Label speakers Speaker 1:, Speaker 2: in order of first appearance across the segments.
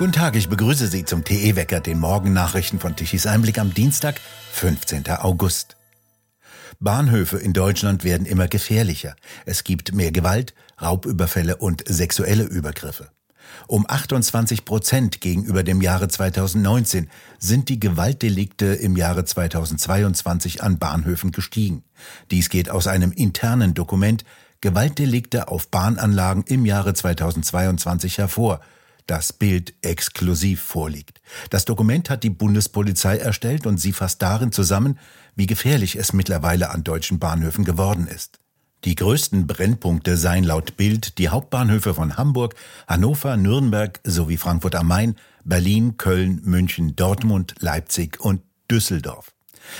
Speaker 1: Guten Tag, ich begrüße Sie zum TE-Wecker, den Morgennachrichten von Tichys Einblick am Dienstag, 15. August. Bahnhöfe in Deutschland werden immer gefährlicher. Es gibt mehr Gewalt, Raubüberfälle und sexuelle Übergriffe. Um 28 Prozent gegenüber dem Jahre 2019 sind die Gewaltdelikte im Jahre 2022 an Bahnhöfen gestiegen. Dies geht aus einem internen Dokument Gewaltdelikte auf Bahnanlagen im Jahre 2022 hervor, das Bild exklusiv vorliegt. Das Dokument hat die Bundespolizei erstellt und sie fasst darin zusammen, wie gefährlich es mittlerweile an deutschen Bahnhöfen geworden ist. Die größten Brennpunkte seien laut Bild die Hauptbahnhöfe von Hamburg, Hannover, Nürnberg sowie Frankfurt am Main, Berlin, Köln, München, Dortmund, Leipzig und Düsseldorf.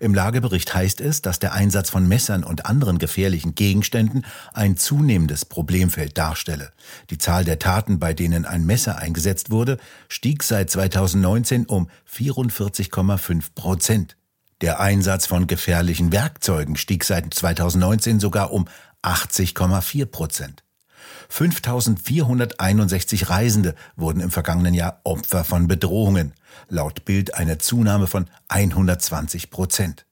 Speaker 1: Im Lagebericht heißt es, dass der Einsatz von Messern und anderen gefährlichen Gegenständen ein zunehmendes Problemfeld darstelle. Die Zahl der Taten, bei denen ein Messer eingesetzt wurde, stieg seit 2019 um 44,5 Prozent. Der Einsatz von gefährlichen Werkzeugen stieg seit 2019 sogar um 80,4 Prozent. 5461 Reisende wurden im vergangenen Jahr Opfer von Bedrohungen. Laut Bild eine Zunahme von 120 Prozent.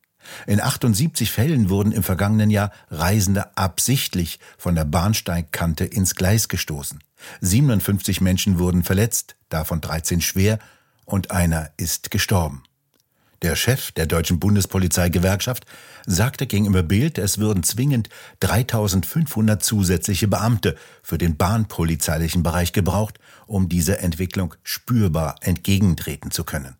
Speaker 1: In 78 Fällen wurden im vergangenen Jahr Reisende absichtlich von der Bahnsteigkante ins Gleis gestoßen. 57 Menschen wurden verletzt, davon 13 schwer und einer ist gestorben. Der Chef der deutschen Bundespolizeigewerkschaft sagte gegenüber Bild, es würden zwingend 3500 zusätzliche Beamte für den bahnpolizeilichen Bereich gebraucht, um dieser Entwicklung spürbar entgegentreten zu können.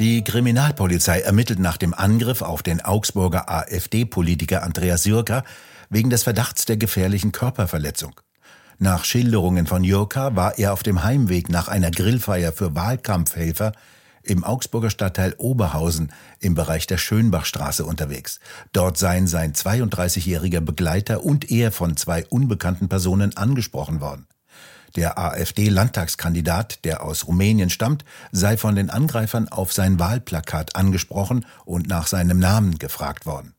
Speaker 1: Die Kriminalpolizei ermittelt nach dem Angriff auf den Augsburger AfD-Politiker Andreas Jürger wegen des Verdachts der gefährlichen Körperverletzung. Nach Schilderungen von Jurka war er auf dem Heimweg nach einer Grillfeier für Wahlkampfhelfer im Augsburger Stadtteil Oberhausen im Bereich der Schönbachstraße unterwegs. Dort seien sein 32-jähriger Begleiter und er von zwei unbekannten Personen angesprochen worden. Der AfD-Landtagskandidat, der aus Rumänien stammt, sei von den Angreifern auf sein Wahlplakat angesprochen und nach seinem Namen gefragt worden.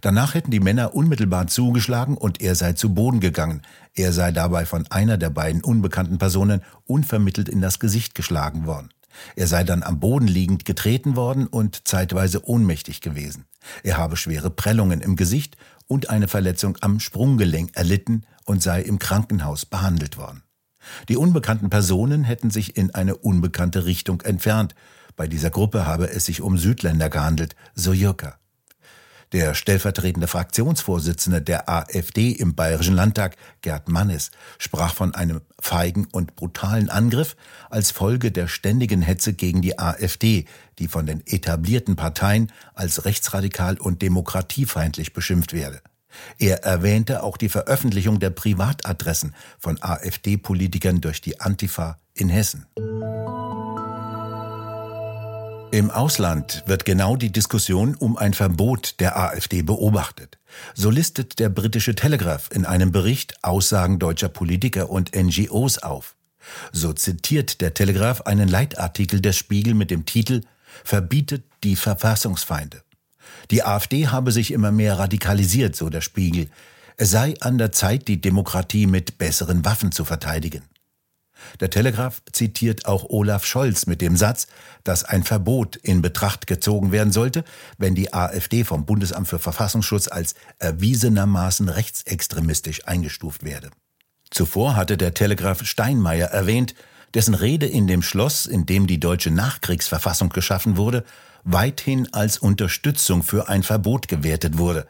Speaker 1: Danach hätten die Männer unmittelbar zugeschlagen und er sei zu Boden gegangen. Er sei dabei von einer der beiden unbekannten Personen unvermittelt in das Gesicht geschlagen worden. Er sei dann am Boden liegend getreten worden und zeitweise ohnmächtig gewesen. Er habe schwere Prellungen im Gesicht und eine Verletzung am Sprunggelenk erlitten und sei im Krankenhaus behandelt worden. Die unbekannten Personen hätten sich in eine unbekannte Richtung entfernt. Bei dieser Gruppe habe es sich um Südländer gehandelt, so Jürker. Der stellvertretende Fraktionsvorsitzende der AfD im Bayerischen Landtag, Gerd Mannes, sprach von einem feigen und brutalen Angriff als Folge der ständigen Hetze gegen die AfD, die von den etablierten Parteien als rechtsradikal und demokratiefeindlich beschimpft werde. Er erwähnte auch die Veröffentlichung der Privatadressen von AfD-Politikern durch die Antifa in Hessen. Im Ausland wird genau die Diskussion um ein Verbot der AfD beobachtet. So listet der britische Telegraph in einem Bericht Aussagen deutscher Politiker und NGOs auf. So zitiert der Telegraph einen Leitartikel des Spiegel mit dem Titel Verbietet die Verfassungsfeinde. Die AfD habe sich immer mehr radikalisiert, so der Spiegel. Es sei an der Zeit, die Demokratie mit besseren Waffen zu verteidigen. Der Telegraph zitiert auch Olaf Scholz mit dem Satz, dass ein Verbot in Betracht gezogen werden sollte, wenn die AfD vom Bundesamt für Verfassungsschutz als erwiesenermaßen rechtsextremistisch eingestuft werde. Zuvor hatte der Telegraph Steinmeier erwähnt, dessen Rede in dem Schloss, in dem die deutsche Nachkriegsverfassung geschaffen wurde, weithin als Unterstützung für ein Verbot gewertet wurde,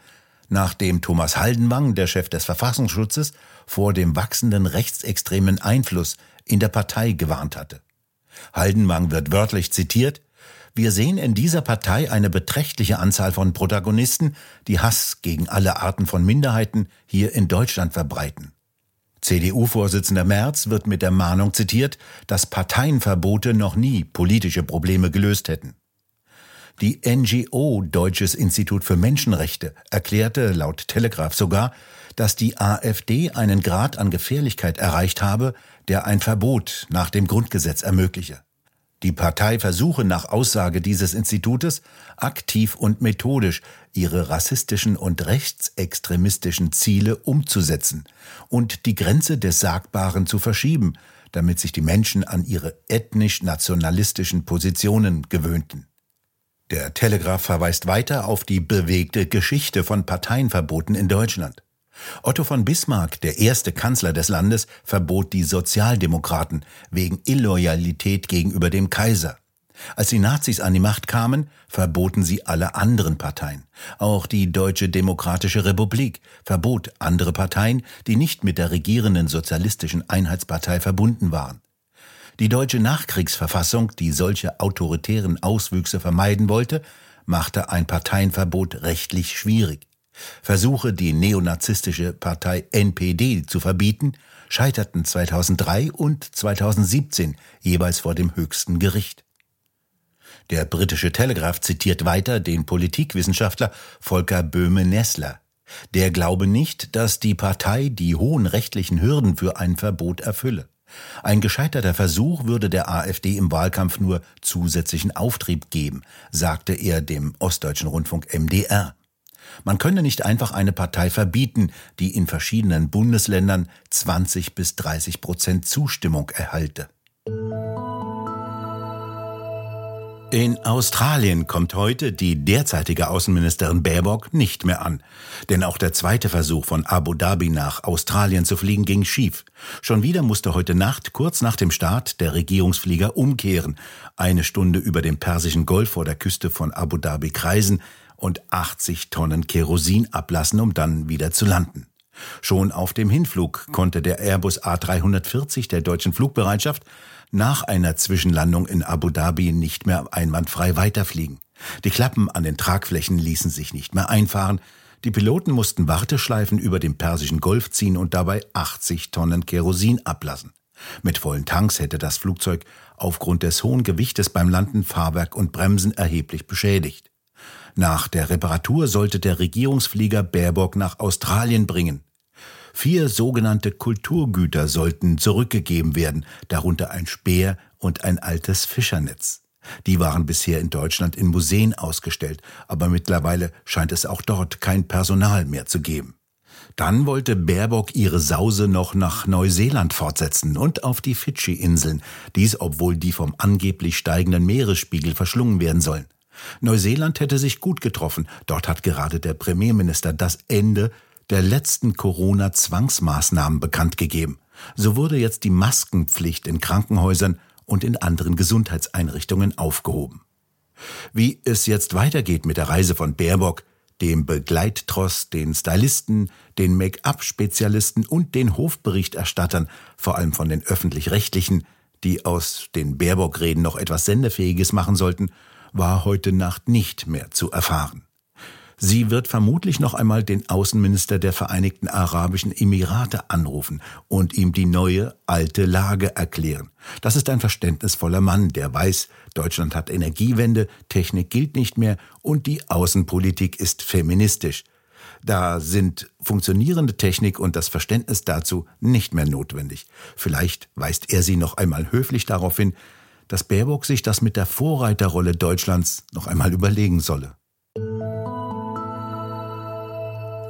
Speaker 1: nachdem Thomas Haldenwang, der Chef des Verfassungsschutzes, vor dem wachsenden rechtsextremen Einfluss in der Partei gewarnt hatte. Haldenwang wird wörtlich zitiert, wir sehen in dieser Partei eine beträchtliche Anzahl von Protagonisten, die Hass gegen alle Arten von Minderheiten hier in Deutschland verbreiten. CDU-Vorsitzender Merz wird mit der Mahnung zitiert, dass Parteienverbote noch nie politische Probleme gelöst hätten. Die NGO Deutsches Institut für Menschenrechte erklärte laut Telegraph sogar, dass die AfD einen Grad an Gefährlichkeit erreicht habe, der ein Verbot nach dem Grundgesetz ermögliche. Die Partei versuche nach Aussage dieses Institutes aktiv und methodisch ihre rassistischen und rechtsextremistischen Ziele umzusetzen und die Grenze des Sagbaren zu verschieben, damit sich die Menschen an ihre ethnisch-nationalistischen Positionen gewöhnten. Der Telegraph verweist weiter auf die bewegte Geschichte von Parteienverboten in Deutschland. Otto von Bismarck, der erste Kanzler des Landes, verbot die Sozialdemokraten wegen Illoyalität gegenüber dem Kaiser. Als die Nazis an die Macht kamen, verboten sie alle anderen Parteien. Auch die Deutsche Demokratische Republik verbot andere Parteien, die nicht mit der regierenden Sozialistischen Einheitspartei verbunden waren. Die deutsche Nachkriegsverfassung, die solche autoritären Auswüchse vermeiden wollte, machte ein Parteienverbot rechtlich schwierig. Versuche, die neonazistische Partei NPD zu verbieten, scheiterten 2003 und 2017 jeweils vor dem höchsten Gericht. Der britische Telegraph zitiert weiter den Politikwissenschaftler Volker Böhme-Nessler. Der glaube nicht, dass die Partei die hohen rechtlichen Hürden für ein Verbot erfülle. Ein gescheiterter Versuch würde der AfD im Wahlkampf nur zusätzlichen Auftrieb geben, sagte er dem Ostdeutschen Rundfunk MDR. Man könne nicht einfach eine Partei verbieten, die in verschiedenen Bundesländern 20 bis 30 Prozent Zustimmung erhalte. In Australien kommt heute die derzeitige Außenministerin Baerbock nicht mehr an. Denn auch der zweite Versuch von Abu Dhabi nach Australien zu fliegen ging schief. Schon wieder musste heute Nacht, kurz nach dem Start, der Regierungsflieger umkehren, eine Stunde über dem Persischen Golf vor der Küste von Abu Dhabi kreisen und 80 Tonnen Kerosin ablassen, um dann wieder zu landen. Schon auf dem Hinflug konnte der Airbus A340 der deutschen Flugbereitschaft nach einer Zwischenlandung in Abu Dhabi nicht mehr einwandfrei weiterfliegen. Die Klappen an den Tragflächen ließen sich nicht mehr einfahren. Die Piloten mussten Warteschleifen über dem Persischen Golf ziehen und dabei 80 Tonnen Kerosin ablassen. Mit vollen Tanks hätte das Flugzeug aufgrund des hohen Gewichtes beim Landen Fahrwerk und Bremsen erheblich beschädigt. Nach der Reparatur sollte der Regierungsflieger Baerbock nach Australien bringen. Vier sogenannte Kulturgüter sollten zurückgegeben werden, darunter ein Speer und ein altes Fischernetz. Die waren bisher in Deutschland in Museen ausgestellt, aber mittlerweile scheint es auch dort kein Personal mehr zu geben. Dann wollte Baerbock ihre Sause noch nach Neuseeland fortsetzen und auf die Fidschi-Inseln, dies obwohl die vom angeblich steigenden Meeresspiegel verschlungen werden sollen. Neuseeland hätte sich gut getroffen, dort hat gerade der Premierminister das Ende der letzten Corona-Zwangsmaßnahmen bekannt gegeben. So wurde jetzt die Maskenpflicht in Krankenhäusern und in anderen Gesundheitseinrichtungen aufgehoben. Wie es jetzt weitergeht mit der Reise von Baerbock, dem Begleittross, den Stylisten, den Make-up-Spezialisten und den Hofberichterstattern, vor allem von den öffentlich-rechtlichen, die aus den Baerbock-Reden noch etwas Sendefähiges machen sollten, war heute Nacht nicht mehr zu erfahren. Sie wird vermutlich noch einmal den Außenminister der Vereinigten Arabischen Emirate anrufen und ihm die neue, alte Lage erklären. Das ist ein verständnisvoller Mann, der weiß, Deutschland hat Energiewende, Technik gilt nicht mehr und die Außenpolitik ist feministisch. Da sind funktionierende Technik und das Verständnis dazu nicht mehr notwendig. Vielleicht weist er sie noch einmal höflich darauf hin, dass Baerbock sich das mit der Vorreiterrolle Deutschlands noch einmal überlegen solle.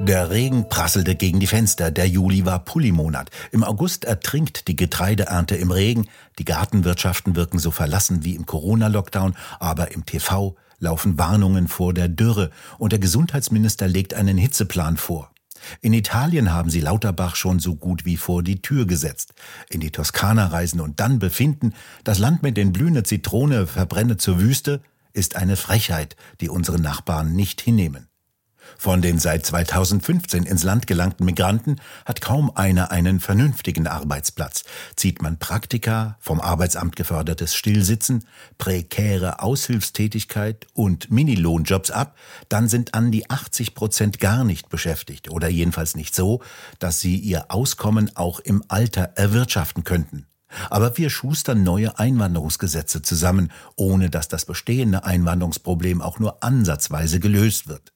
Speaker 1: Der Regen prasselte gegen die Fenster, der Juli war Pullimonat. Im August ertrinkt die Getreideernte im Regen, die Gartenwirtschaften wirken so verlassen wie im Corona-Lockdown, aber im TV laufen Warnungen vor der Dürre und der Gesundheitsminister legt einen Hitzeplan vor. In Italien haben sie Lauterbach schon so gut wie vor die Tür gesetzt. In die Toskana reisen und dann befinden, das Land mit den blühenden Zitrone verbrenne zur Wüste, ist eine Frechheit, die unsere Nachbarn nicht hinnehmen. Von den seit 2015 ins Land gelangten Migranten hat kaum einer einen vernünftigen Arbeitsplatz. Zieht man Praktika, vom Arbeitsamt gefördertes Stillsitzen, prekäre Aushilfstätigkeit und Minilohnjobs ab, dann sind an die 80 Prozent gar nicht beschäftigt oder jedenfalls nicht so, dass sie ihr Auskommen auch im Alter erwirtschaften könnten. Aber wir schustern neue Einwanderungsgesetze zusammen, ohne dass das bestehende Einwanderungsproblem auch nur ansatzweise gelöst wird.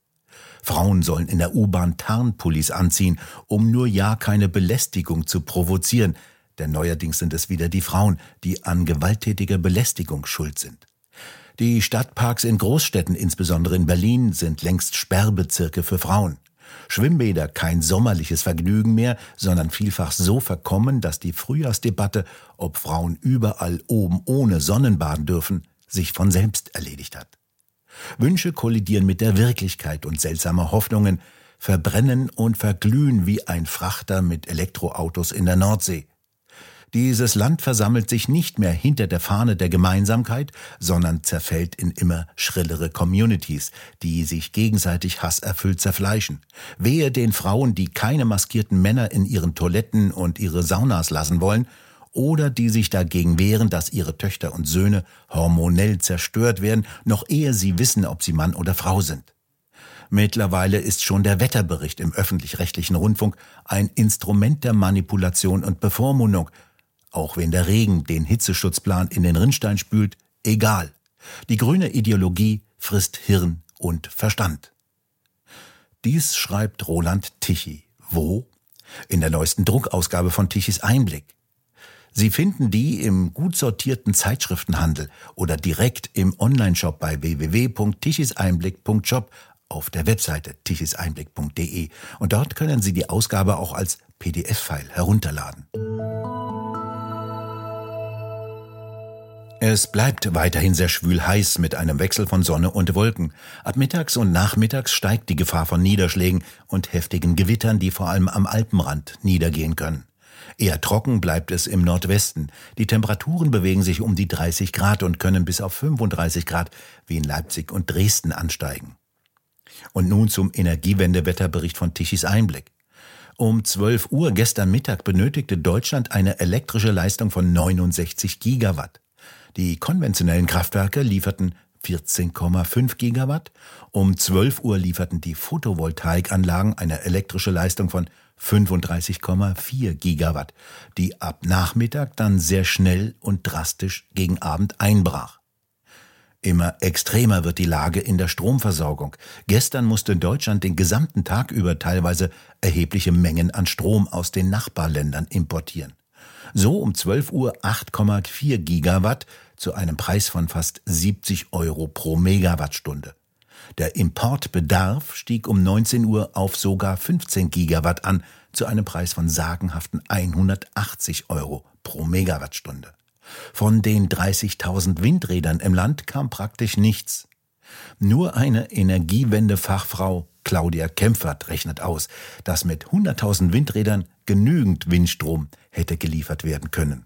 Speaker 1: Frauen sollen in der U-Bahn Tarnpullis anziehen, um nur ja keine Belästigung zu provozieren. denn neuerdings sind es wieder die Frauen, die an gewalttätiger Belästigung schuld sind. Die Stadtparks in Großstädten, insbesondere in Berlin, sind längst Sperrbezirke für Frauen. Schwimmbäder kein sommerliches Vergnügen mehr, sondern vielfach so verkommen, dass die Frühjahrsdebatte, ob Frauen überall oben ohne Sonnenbaden dürfen, sich von selbst erledigt hat. Wünsche kollidieren mit der Wirklichkeit und seltsame Hoffnungen verbrennen und verglühen wie ein Frachter mit Elektroautos in der Nordsee. Dieses Land versammelt sich nicht mehr hinter der Fahne der Gemeinsamkeit, sondern zerfällt in immer schrillere Communities, die sich gegenseitig hasserfüllt zerfleischen. Wehe den Frauen, die keine maskierten Männer in ihren Toiletten und ihre Saunas lassen wollen, oder die sich dagegen wehren, dass ihre Töchter und Söhne hormonell zerstört werden, noch ehe sie wissen, ob sie Mann oder Frau sind. Mittlerweile ist schon der Wetterbericht im öffentlich-rechtlichen Rundfunk ein Instrument der Manipulation und Bevormundung, auch wenn der Regen den Hitzeschutzplan in den Rinnstein spült, egal. Die grüne Ideologie frisst Hirn und Verstand. Dies schreibt Roland Tichy. Wo? In der neuesten Druckausgabe von Tichys Einblick. Sie finden die im gut sortierten Zeitschriftenhandel oder direkt im Onlineshop bei www.tichiseinblick.shop auf der Webseite tichiseinblick.de und dort können Sie die Ausgabe auch als PDF-File herunterladen. Es bleibt weiterhin sehr schwül heiß mit einem Wechsel von Sonne und Wolken. Ab mittags und nachmittags steigt die Gefahr von Niederschlägen und heftigen Gewittern, die vor allem am Alpenrand niedergehen können. Eher trocken bleibt es im Nordwesten. Die Temperaturen bewegen sich um die 30 Grad und können bis auf 35 Grad wie in Leipzig und Dresden ansteigen. Und nun zum Energiewendewetterbericht von Tichys Einblick. Um 12 Uhr gestern Mittag benötigte Deutschland eine elektrische Leistung von 69 Gigawatt. Die konventionellen Kraftwerke lieferten 14,5 Gigawatt. Um 12 Uhr lieferten die Photovoltaikanlagen eine elektrische Leistung von 35,4 Gigawatt, die ab Nachmittag dann sehr schnell und drastisch gegen Abend einbrach. Immer extremer wird die Lage in der Stromversorgung. Gestern musste Deutschland den gesamten Tag über teilweise erhebliche Mengen an Strom aus den Nachbarländern importieren. So um 12 Uhr 8,4 Gigawatt zu einem Preis von fast 70 Euro pro Megawattstunde. Der Importbedarf stieg um 19 Uhr auf sogar 15 Gigawatt an, zu einem Preis von sagenhaften 180 Euro pro Megawattstunde. Von den 30.000 Windrädern im Land kam praktisch nichts. Nur eine Energiewendefachfrau Claudia Kempfert rechnet aus, dass mit 100.000 Windrädern genügend Windstrom hätte geliefert werden können.